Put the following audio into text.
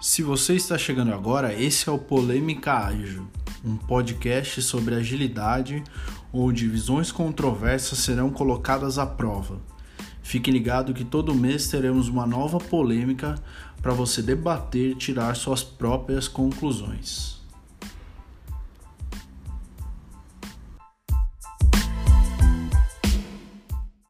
Se você está chegando agora, esse é o Polêmica Ágil, um podcast sobre agilidade onde visões controversas serão colocadas à prova. Fique ligado que todo mês teremos uma nova polêmica para você debater e tirar suas próprias conclusões.